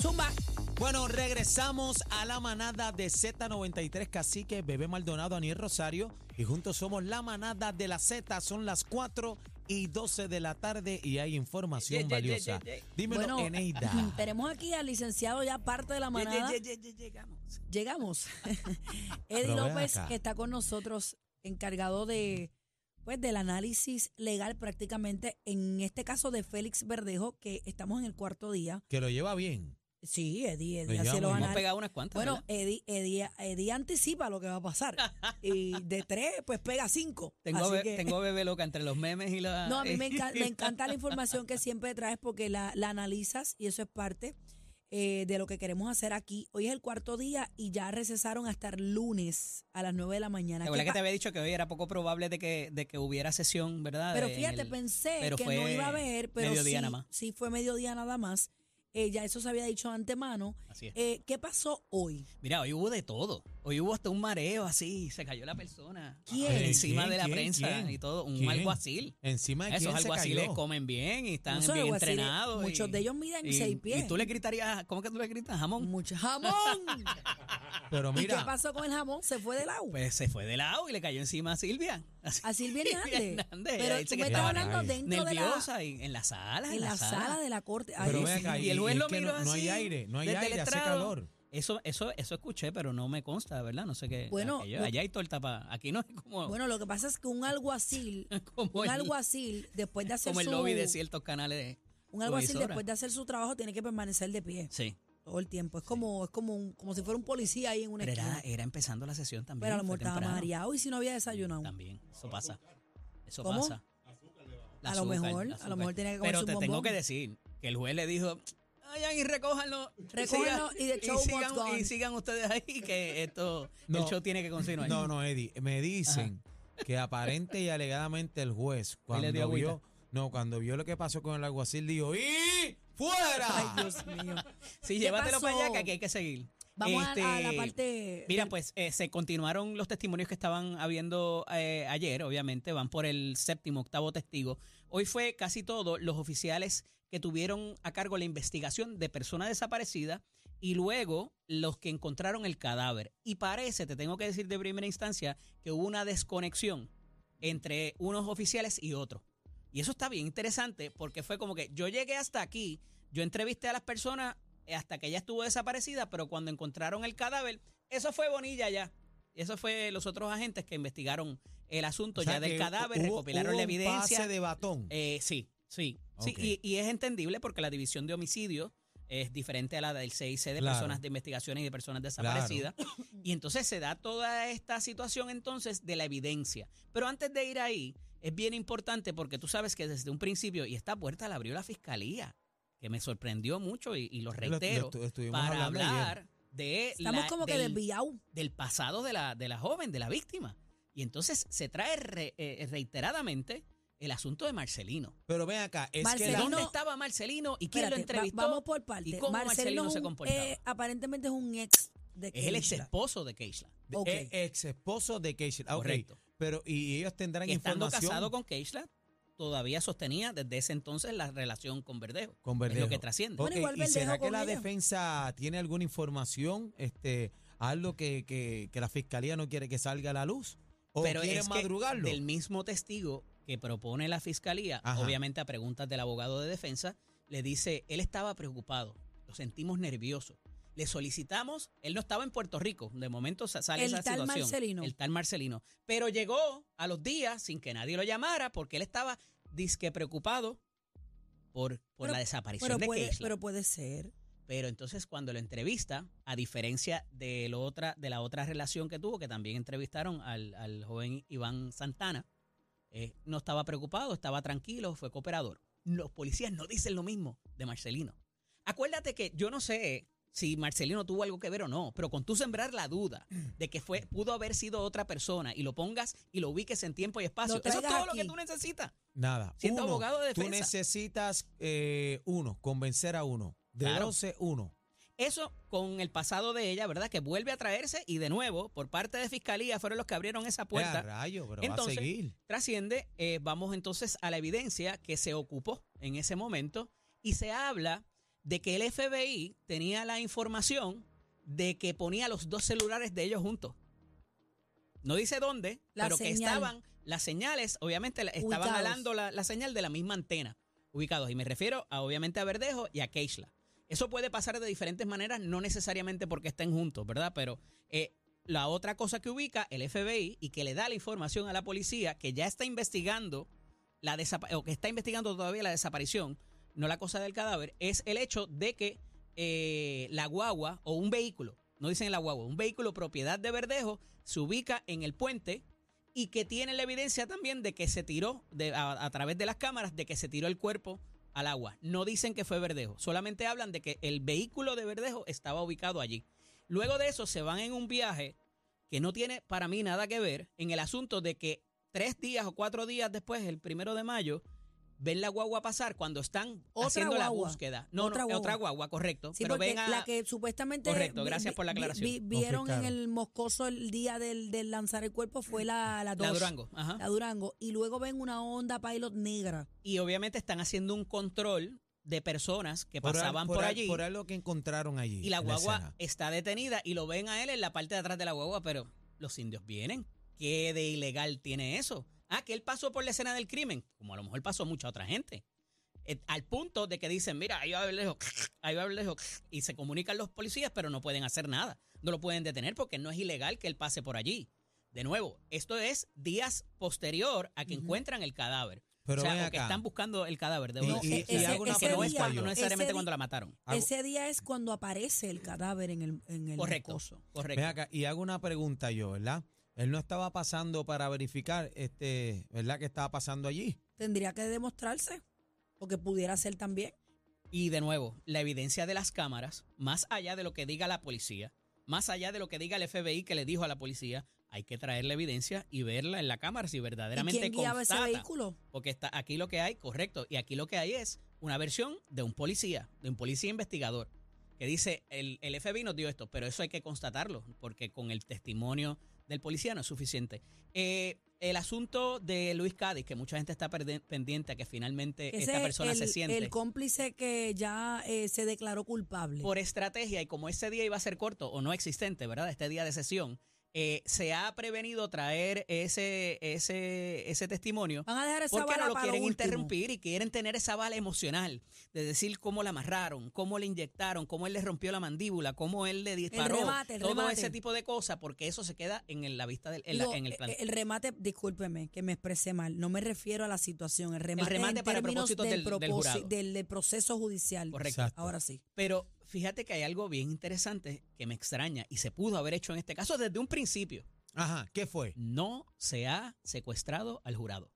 Zumba. Bueno, regresamos a la manada de Z93 Cacique, Bebé Maldonado, Aniel Rosario. Y juntos somos la manada de la Z. Son las 4 y 12 de la tarde y hay información Ye, ye, ye, valiosa. ye, ye. Dímelo, Bueno, Eneida. tenemos aquí al licenciado ya parte de la manada. Ye, ye, ye, ye, Llegamos. Llegamos. Eddie López, acá. que está con nosotros, encargado de pues del análisis legal prácticamente, en este caso de Félix Verdejo, que estamos en el cuarto día. Que lo lleva bien. Sí, Eddie, Eddie hace llevamos los análisis. pegado unas cuantas. Bueno, ¿verdad? Eddie, Eddie, Eddie anticipa lo que va a pasar. Y de tres, pues pega cinco. tengo, Así be- que- tengo bebé loca entre los memes y la. No, a mí me, enca- me encanta la información que siempre traes porque la, la analizas y eso es parte eh, de lo que queremos hacer aquí. Hoy es el cuarto día y ya recesaron hasta el lunes a las 9 de la mañana. ¿Te ¿Qué acuerdas que te había dicho que hoy era poco probable de que, de que hubiera sesión, verdad? Pero fíjate, el- pensé pero que no iba a haber, pero mediodía sí, nada más. sí fue mediodía nada más. Eh, ya eso se había dicho de antemano. Así es. Eh, ¿Qué pasó hoy? Mira, hoy hubo de todo. Hoy hubo hasta un mareo así, se cayó la persona. ¿Quién? Encima ¿Quién? de la ¿Quién? prensa ¿Quién? y todo. Un ¿Quién? alguacil. Encima de Esos quién se alguaciles cayó. comen bien y están No bien entrenados. muchos de ellos miden y- seis pies. Y tú le gritarías, ¿cómo que tú le gritas? Jamón. Mucho jamón. Pero ¿Y qué mira, pasó con el jamón? Se fue del agua. Pues se fue de lado y le cayó encima a Silvia. Así- A Silvia Hernández. Hernández, Pero tú me estás hablando dentro de la, y en la sala. en la sala de la corte. Ay, pero sí. acá, y el juez lo miró no, no hay aire, no hay aire, hace calor. Eso, eso, eso escuché, pero no me consta, ¿verdad? No sé qué. Bueno, aquello- lo- allá hay torta para. Aquí no es como, Bueno, lo que pasa es que un alguacil, como, un el, alguacil después de hacer como el su lobby de ciertos canales. de- un alguacil después de hacer su trabajo tiene que permanecer de pie Sí. Todo el tiempo. Es como es como un- como si fuera un policía ahí en una Pero esquina. era, era empezando la sesión también. Pero a lo fue mejor estaba temprano. mareado y si no había desayunado. También, eso pasa. Eso ¿Cómo? pasa. La A lo azúcar, mejor, la a lo azúcar. mejor tenía que Pero comerse te un tengo bombón. que decir que el juez le dijo, vayan y recójanlo. Recójanlo y the show sigan, must go on". y sigan ustedes ahí que esto, No. el show tiene que continuar. No, no, Eddie, me dicen que aparente y alegadamente el juez, dio cuando vio, no, cuando vio lo que pasó con el alguacil, dijo, ¡y fuera! Ay, Dios mío. Sí, ¿Qué llévatelo para allá que aquí hay que seguir. Vamos a- a, la Este, parte Mira, del- pues eh, se continuaron los testimonios que estaban habiendo eh, ayer, obviamente, van por el séptimo, octavo testigo. Hoy fue casi todo los oficiales que tuvieron a cargo la investigación de persona desaparecida y luego los que encontraron el cadáver. Y parece, te tengo que decir de primera instancia, que hubo una desconexión entre unos oficiales y otros. Y eso está bien interesante porque fue como que yo llegué hasta aquí, yo entrevisté a las personas hasta que ella estuvo desaparecida, pero cuando encontraron el cadáver, eso fue Bonilla ya. Eso fue los otros agentes que investigaron el asunto O sea ya del cadáver, hubo- recopilaron hubo la un evidencia. pase de batón. Eh, sí, sí. sí y, y es entendible porque la división de homicidios es diferente a la del CIC de Claro. personas de investigaciones y de personas desaparecidas. Y entonces se da toda esta situación entonces de la evidencia. Pero antes de ir ahí, es bien importante porque tú sabes que desde un principio, y esta puerta la abrió la fiscalía, que me sorprendió mucho y, y lo Lo- lo reitero, para ayer. hablar de estamos la- como que del- desviados. del pasado de la, de la joven, de la víctima. Y entonces se trae re- eh, reiteradamente el asunto de Marcelino. Pero ven acá, es que Marcelino- la- ¿Dónde estaba Marcelino y quién Espérate, lo va- entrevistó? vamos por partes. y cómo Marcelino se comportaba. eh, aparentemente es un ex de es el ex Keishla. esposo de Keishla. ex esposo de Keishla. Correcto. Pero, y ellos tendrán Que estando información casado con Keishla, todavía sostenía desde ese entonces la relación con Verdejo. con Es Verdejo. lo que trasciende. Bueno, Ok, igual ¿Y será que la ella. defensa tiene alguna información, este, algo que, que, que la fiscalía no quiere que salga a la luz? ¿O Pero quiere es que madrugarlo? del mismo testigo que propone la fiscalía, Ajá. obviamente a preguntas del abogado de defensa, le dice, él estaba preocupado, lo sentimos nervioso. Le solicitamos, él no estaba en Puerto Rico, de momento sa- sale El esa tal situación. Marcelino. El tal Marcelino. Pero llegó a los días sin que nadie lo llamara porque él estaba disque preocupado por, por Pero- la desaparición pero de puede, pero puede ser. Pero entonces cuando lo entrevista, a diferencia de, lo otra, de la otra relación que tuvo, que también entrevistaron al, al joven Iván Santana, eh, no estaba preocupado, estaba tranquilo, fue cooperador. Los policías no dicen lo mismo de Marcelino. Acuérdate que yo no sé si Marcelino tuvo algo que ver o no, pero con tú sembrar la duda de que fue pudo haber sido otra persona y lo pongas y lo ubiques en tiempo y espacio, eso es todo lo que tú necesitas. Nada. Siendo Uno, abogado de Tú defensa. necesitas, eh, uno, convencer a uno. De Claro. 12, uno. Eso con el pasado de ella, ¿verdad? Que vuelve a traerse y de nuevo, por parte de Fiscalía, fueron los que abrieron esa puerta. rayo, pero Entonces, va a seguir. Trasciende, eh, vamos entonces a la evidencia que se ocupó en ese momento y se habla de que el FBI tenía la información de que ponía los dos celulares de ellos juntos. No dice dónde, La pero que estaban las señales, obviamente estaban Ubicados. jalando la, la señal de la misma antena, ubicados. Y me refiero a, obviamente a Verdejo y a Keishla. Eso puede pasar de diferentes maneras, no necesariamente porque estén juntos, ¿verdad? Pero eh, la otra cosa que ubica el FBI y que le da la información a la policía que ya está investigando la o que está investigando todavía la desaparición, no la cosa del cadáver, es el hecho de que eh, la guagua o un vehículo, no dicen la guagua, un vehículo propiedad de Verdejo se ubica en el puente y que tiene la evidencia también de que se tiró a, a través de las cámaras de que se tiró el cuerpo al agua. No dicen que fue Verdejo, solamente hablan de que el vehículo de Verdejo estaba ubicado allí. Luego de eso se van en un viaje que no tiene para mí nada que ver en el asunto de que tres días o cuatro días después, el primero de mayo, ven la guagua pasar cuando están Otra haciendo la búsqueda. No, Otra no, guagua. otra guagua, correcto. Sí, pero ven a, la que supuestamente. Correcto, vi- gracias por la aclaración. vi- vieron en el Moscoso el día del, del lanzar el cuerpo fue la, la, la Durango. Ajá. La Durango. Y luego ven una Honda Pilot negra. Y obviamente están haciendo un control de personas que Por al- pasaban por, al- allí. Por algo que encontraron allí. y la guagua está detenida y lo ven a él en la parte de atrás de la guagua, pero los indios vienen. ¿Qué de ilegal tiene eso? Ah, que él pasó por la escena del crimen, como a lo mejor pasó mucha otra gente. Eh, al punto de que dicen, mira, ahí va Verdejo, ahí va Verdejo, y se comunican los policías, pero no pueden hacer nada. No lo pueden detener porque no es ilegal que él pase por allí. De nuevo, esto es días posterior a que encuentran el cadáver. Pero o sea, que están buscando el cadáver de Y- uno. y- y que hago una que no es pregunta cuando- yo. no necesariamente Ese cuando la mataron. Ese día es cuando aparece el cadáver en el, en el Correcto, Moscoso. correcto. Ven acá, y hago una pregunta yo, ¿verdad? Él no estaba pasando para verificar, este, ¿verdad? ¿Qué estaba pasando allí? Tendría que demostrarse. Porque pudiera ser también. Y de nuevo, la evidencia de las cámaras, más allá de lo que diga la policía, más allá de lo que diga el FBI que le dijo a la policía, hay que traer la evidencia y verla en la cámara si ¿Y verdaderamente quién guiaba ese constata. vehículo? Porque está aquí lo que hay, correcto, y aquí lo que hay es una versión de un policía, de un policía investigador, que dice, el, el FBI nos dio esto, pero eso hay que constatarlo, porque con el testimonio del policía no es suficiente. Eh, el asunto de Luis Cádiz, que mucha gente está pendiente a que finalmente Ese esta es persona el, se siente. el cómplice que ya eh, se declaró culpable. por estrategia y como ese día iba a ser corto o no existente, ¿verdad? Este día de sesión, eh, se ha prevenido traer ese, ese, ese testimonio Van a dejar esa porque bala no lo quieren interrumpir y quieren tener esa bala emocional de decir cómo la amarraron, cómo le inyectaron, cómo él le rompió la mandíbula, cómo él le disparó, remate, el todo remate. ese tipo de cosas, porque eso se queda en el- la vista del en la- en el plan. eh, el remate, discúlpeme que me expresé mal, no me refiero a la situación, el remate, remate en para términos propósitos del- del del- del proceso judicial. Correcto. Exacto. Ahora sí. Pero fíjate que hay algo bien interesante que me extraña y se pudo haber hecho en este caso desde un principio. Ajá, ¿qué fue? no se ha secuestrado al jurado.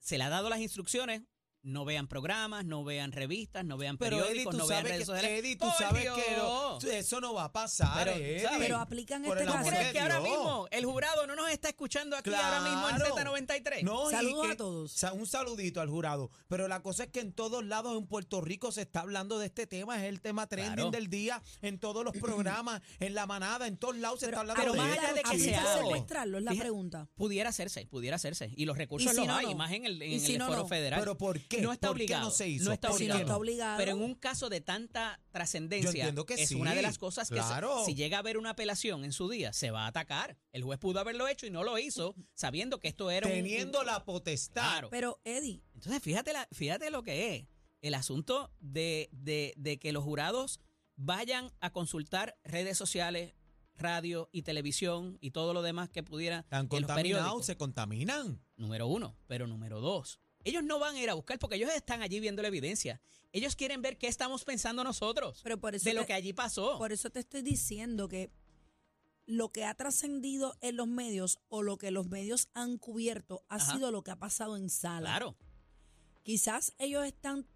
Se le ha dado las instrucciones, no vean programas, no vean revistas, no vean Pero periódicos, no vean redes que, sociales. Eddie, tú ¡Por sabes Dios! que no- eso no va a pasar, Pero, Eddie. ¿sabes? Pero aplica en Por este el ¿Tú amor caso. crees que ahora Dios. mismo el jurado no nos está escuchando aquí ahora mismo en Claro. Z93? No, y Saludos que- a todos. un saludito al jurado. Pero la cosa es que en todos lados en Puerto Rico se está hablando de este tema. Es el tema trending Claro. del día. En todos los programas, en la manada, en todos lados se está hablando pero de más esto, allá de que ¿Aplica se chicos. hable. secuestrarlo? Es la Fíjate- pregunta. Pudiera hacerse, pudiera hacerse. Y los recursos ¿Y si los no, hay, no? más en el, en ¿Y si el no, foro no? federal. Pero ¿por qué? No está ¿Por qué obligado. no se hizo? No está ¿Por Si qué no obligado. está obligado. Pero en un caso de tanta trascendencia, Yo entiendo que es sí, una de las cosas que se- claro. si llega a haber una apelación en su día, se va a atacar. El juez pudo haberlo hecho y no lo hizo, sabiendo que esto era Teniendo un, la potestad. Claro. Pero, Eddie, Entonces, fíjate, la, fíjate lo que es el asunto de, de- de que los jurados vayan a consultar redes sociales, radio y televisión y todo lo demás que pudiera Están contaminados, se contaminan. Número uno. Pero número dos. Ellos no van a ir a buscar porque ellos están allí viendo la evidencia. Ellos quieren ver qué estamos pensando nosotros pero por eso, de lo que allí pasó. por eso te estoy diciendo que lo que ha trascendido en los medios o lo que los medios han cubierto ha Ajá. sido lo que ha pasado en sala. Claro. Quizás ellos están,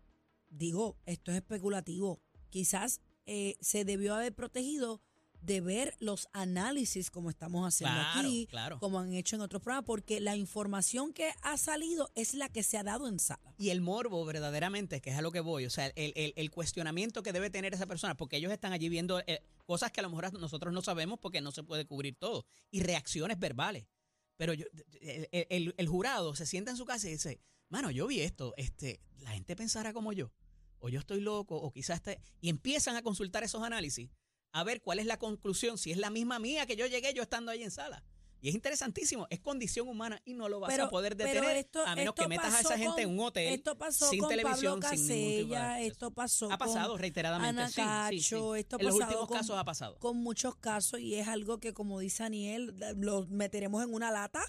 digo, esto es especulativo, quizás eh, se debió haber protegido de ver los análisis como estamos haciendo Claro, aquí, claro. como han hecho en otros programas, porque la información que ha salido es la que se ha dado en sala. Y el morbo, verdaderamente, que es a lo que voy, o sea, el, el- el cuestionamiento que debe tener esa persona, porque ellos están allí viendo eh, cosas que a lo mejor nosotros no sabemos porque no se puede cubrir todo, y reacciones verbales. Pero yo, el, el- el jurado se sienta en su casa y dice, mano, yo vi esto, este, la gente pensará como yo. o yo estoy loco, o quizás este, y empiezan a consultar esos análisis, a ver cuál es la conclusión, si es la misma mía que yo llegué yo estando ahí en sala. Y es interesantísimo, es condición humana y no lo vas a poder detener esto- a menos que metas a esa gente en un hotel Esto pasó sin con televisión, Pablo sin ningún tipo de Casella, acceso. esto pasó Ha pasado con reiteradamente. Ana sí, sí, sí. Cacho, esto en los últimos con- casos ha pasado. con muchos casos y es algo que, como dice Aniel, lo meteremos en una lata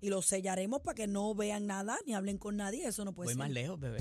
y lo sellaremos para que no vean nada ni hablen con nadie. Eso no puede Voy ser. más lejos, bebé.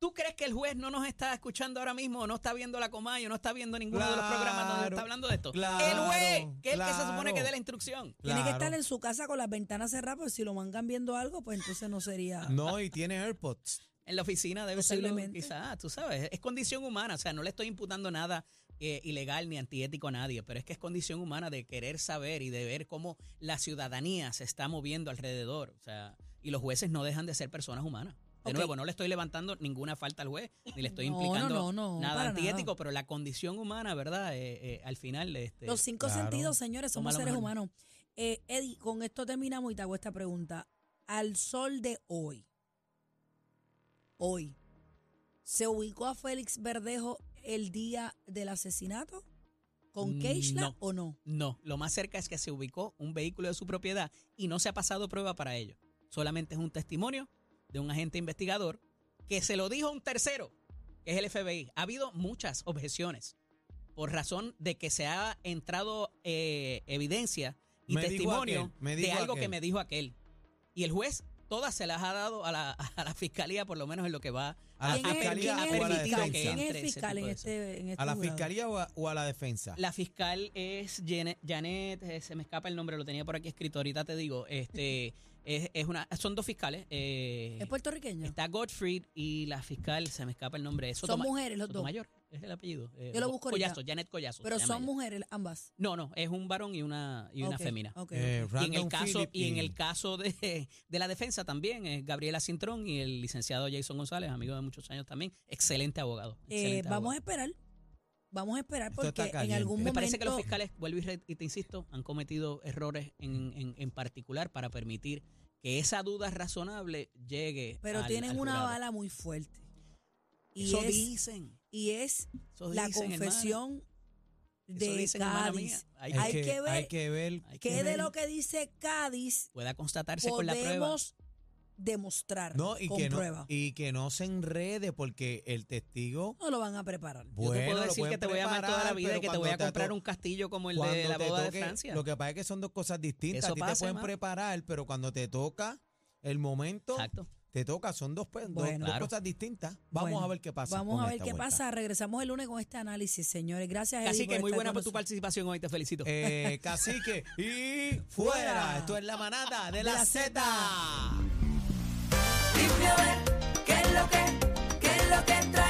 ¿Tú crees que el juez no nos está escuchando ahora mismo, o no está viendo la Comayo, no está viendo ninguno de los programas donde está hablando de esto? claro, el juez, que es el que se supone que dé la instrucción. Tiene que estar en su casa con las ventanas cerradas, porque si lo mangan viendo algo, pues entonces no sería. No, y tiene AirPods. En la oficina debe ser Posiblemente. quizás, tú sabes, es condición humana, o sea, no le estoy imputando nada eh, ilegal ni antiético a nadie, pero es que es condición humana de querer saber y de ver cómo la ciudadanía se está moviendo alrededor, o sea, y los jueces no dejan de ser personas humanas. De nuevo, no le estoy levantando ninguna falta al juez, ni le estoy No, implicando no, no, no, nada antiético, nada. pero la condición humana, ¿verdad? Eh, eh, al final, este, Los cinco Claro. sentidos, señores, somos seres mejor. humanos. Eh, Eddie, con esto terminamos y te hago esta pregunta. Al sol de hoy, hoy, ¿se ubicó a Félix Verdejo el día del asesinato? ¿Con Keishla no. o no? No, lo más cerca es que se ubicó un vehículo de su propiedad y no se ha pasado prueba para ello. Solamente es un testimonio de un agente investigador que se lo dijo a un tercero, que es el FBI. Ha habido muchas objeciones por razón de que se ha entrado eh, evidencia y Me testimonio aquel, de algo que me dijo aquel. Y el juez todas se las ha dado a la, a la fiscalía, por lo menos en lo que va ¿A la ¿Quién es- fiscalía quién o es a el la permitido fiscal? defensa? ¿Quién es entre fiscal en este, en este ¿A la jurado? fiscalía o a, o a la defensa? La fiscal es Janet, Janet, eh, se me escapa el nombre, lo tenía por aquí escrito, ahorita te digo. Este es, es una, son dos fiscales. eh, ¿Es puertorriqueño? está Gottfried y la fiscal, se me escapa el nombre. Es Son mujeres los dos. Sotomayor, es el apellido. eh, Yo lo busco. Collazo, Janet Collazo. Pero son ella. mujeres ambas. No, no, es un varón y una, y una fémina. ok, Eh. Y en el caso, y en el caso de, de la defensa también, es Gabriela Cintrón y el licenciado Jason González, amigo de muchos años también, excelente abogado. Eh, excelente vamos a abogado. esperar. Vamos a esperar Esto porque en algún Me momento. parece que los fiscales, vuelvo y, te insisto, han cometido errores en, en- en particular para permitir que esa duda razonable llegue. Pero al- tienen al una jurado. bala muy fuerte. Y Eso es, dicen. y es Eso la dicen, confesión Eso de dicen. Cádiz. Hay, Hay que, que ver hay que ver ¿Qué de ver. lo que dice Cádiz pueda constatarse con la prueba. Demostrar no y con que no prueba? y que no se enrede porque el testigo No lo van a preparar. Yo bueno, te puedo decir que te voy a amar toda la vida y que te voy a comprar to- un castillo como el de la boda de toque- Francia. Lo que pasa es que son dos cosas distintas. Eso a ti pasa, te pueden preparar, pero cuando te toca el momento, Exacto. te toca, son dos, pe- dos- Bueno. dos Claro. cosas distintas. Vamos Bueno, a ver qué pasa. Vamos a ver qué vuelta. pasa. Regresamos el lunes con este análisis, señores. Gracias, Así por que muy estar buena por tu participación hoy, te felicito. Eh, cacique y Fuera. fuera. Esto es la manada de, De la, lluvia, ver qué es lo que, qué es lo que trae.